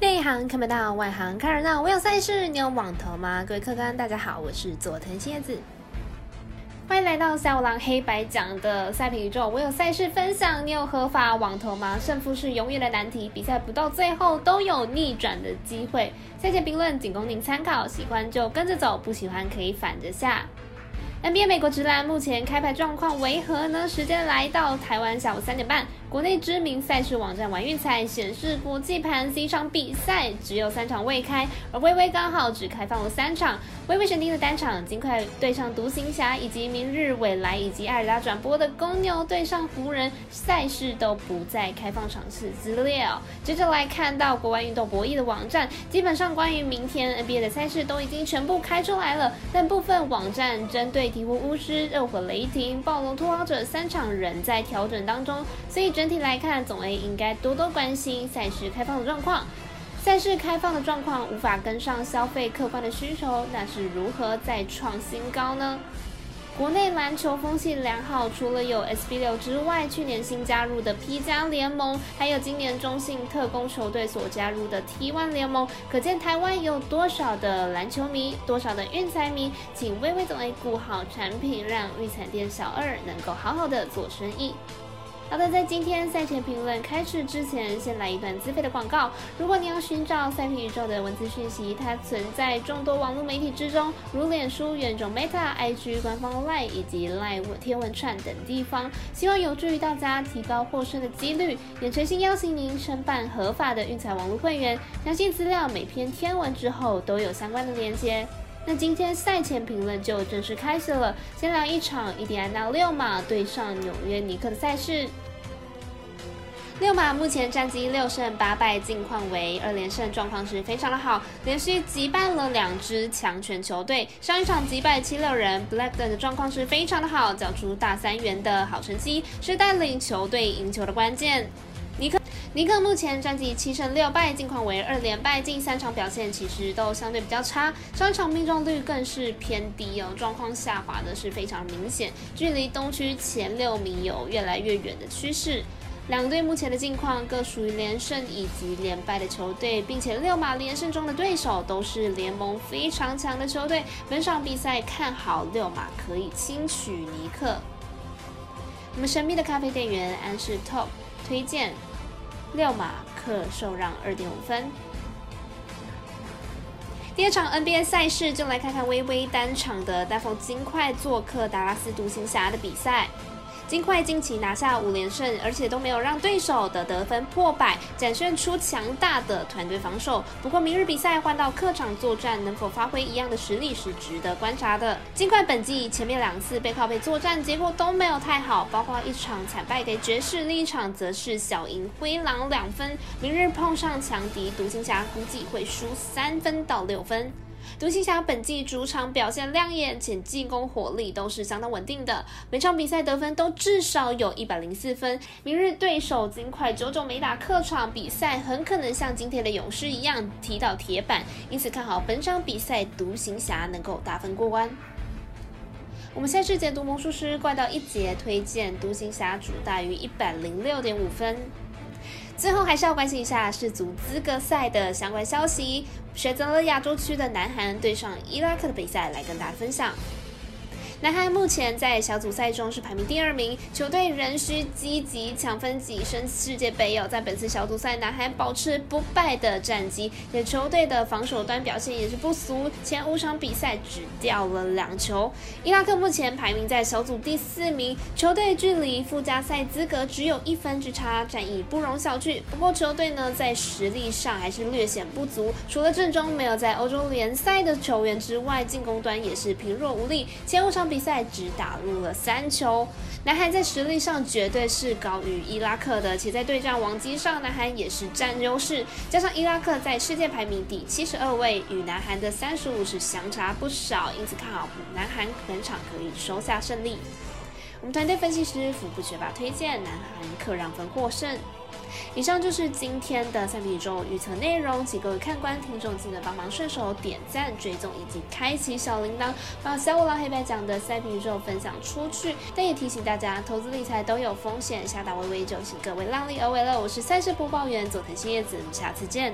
内行看不到，外行看热闹。我有赛事，你有网投吗？各位客官，大家好，我是佐藤蝎子，欢迎来到赛五郎黑白讲的赛评宇宙。我有赛事分享，你有合法网投吗？胜负是永远的难题，比赛不到最后都有逆转的机会。赛前评论仅供您参考，喜欢就跟着走，不喜欢可以反着下。NBA 美国职篮目前开牌状况为何呢？时间来到台湾下午三点半。国内知名赛事网站玩运彩显示，国际盘 C 场比赛只有三场未开，而微微刚好只开放了三场。微微选定的单场，尽快对上独行侠，以及明日未来以及艾尔达转播的公牛对上湖人赛事都不再开放场次资料。接着来看到国外运动博弈的网站，基本上关于明天 NBA 的赛事都已经全部开出来了，但部分网站针对鹈鹕巫师、热火雷霆、暴龙拓荒者三场仍在调整当中，所以。整体来看，总 A 应该多多关心赛事开放的状况。赛事开放的状况无法跟上消费客观的需求，那是如何再创新高呢？国内篮球风气良好，除了有 SB 六之外，去年新加入的 P 加联盟，还有今年中信特工球队所加入的 T1 联盟，可见台湾有多少的篮球迷，多少的运彩迷，请微微总 A 顾好产品，让运彩店小二能够好好的做生意。好的，在今天赛前评论开始之前，先来一段自费的广告。如果你要寻找赛评宇宙的文字讯息，它存在众多网络媒体之中，如脸书、原种 Meta、IG 官方 Line 以及 Line 天文串等地方，希望有助于大家提高获胜的几率。也诚心邀请您申办合法的运彩网络会员，详细资料每篇天文之后都有相关的连接。那今天赛前评论就正式开始了，先聊一场印第安纳六马对上纽约尼克的赛事。六马目前战绩六胜八败，近况为二连胜，状况是非常的好，连续击败了两支强权球队。上一场击败七六人，Blackburn 的状况是非常的好，缴出大三元的好成绩，是带领球队赢球的关键。尼克。尼克目前战绩七胜六败，近况为二连败，近三场表现其实都相对比较差，上场命中率更是偏低哦，状况下滑的是非常明显，距离东区前六名有越来越远的趋势。两队目前的近况各属于连胜以及连败的球队，并且六马连胜中的对手都是联盟非常强的球队，本场比赛看好六马可以轻取尼克。我们神秘的咖啡店员安士 Top 推荐。六马克受让二点五分。第二场 NBA 赛事就来看看微微单场的大风金块做客达拉斯独行侠的比赛。金块近期拿下五连胜，而且都没有让对手的得分破百，展现出强大的团队防守。不过明日比赛换到客场作战，能否发挥一样的实力是值得观察的。金块本季前面两次背靠背作战，结果都没有太好，包括一场惨败给爵士，另一场则是小赢灰狼两分。明日碰上强敌独行侠，估计会输三分到六分。独行侠本季主场表现亮眼，且进攻火力都是相当稳定的，每场比赛得分都至少有一百零四分。明日对手金块久久没打客场比赛，很可能像今天的勇士一样踢到铁板，因此看好本场比赛独行侠能够大分过关。我们赛事解读魔术师怪盗一节推荐独行侠主大于一百零六点五分。最后还是要关心一下世足资格赛的相关消息，选择了亚洲区的南韩对上伊拉克的比赛来跟大家分享。男孩目前在小组赛中是排名第二名，球队仍需积极抢分跻身世界杯哦。在本次小组赛，男孩保持不败的战绩，且球队的防守端表现也是不俗，前五场比赛只掉了两球。伊拉克目前排名在小组第四名，球队距离附加赛资格只有一分之差，战役不容小觑。不过球队呢在实力上还是略显不足，除了阵中没有在欧洲联赛的球员之外，进攻端也是贫弱无力，前五场。比赛只打入了三球，南韩在实力上绝对是高于伊拉克的，且在对战王机上，南韩也是占优势。加上伊拉克在世界排名第七十二位，与南韩的三十五是相差不少，因此看好南韩本场可以收下胜利。我们团队分析师福布学霸推荐南韩客让分获胜。以上就是今天的赛皮宇宙预测内容，请各位看官、听众记得帮忙顺手点赞、追踪以及开启小铃铛，把小五郎黑白讲的赛皮宇宙分享出去。但也提醒大家，投资理财都有风险，下打微微就请各位量力而为了。我是赛事播报员佐藤新叶子，我们下次见。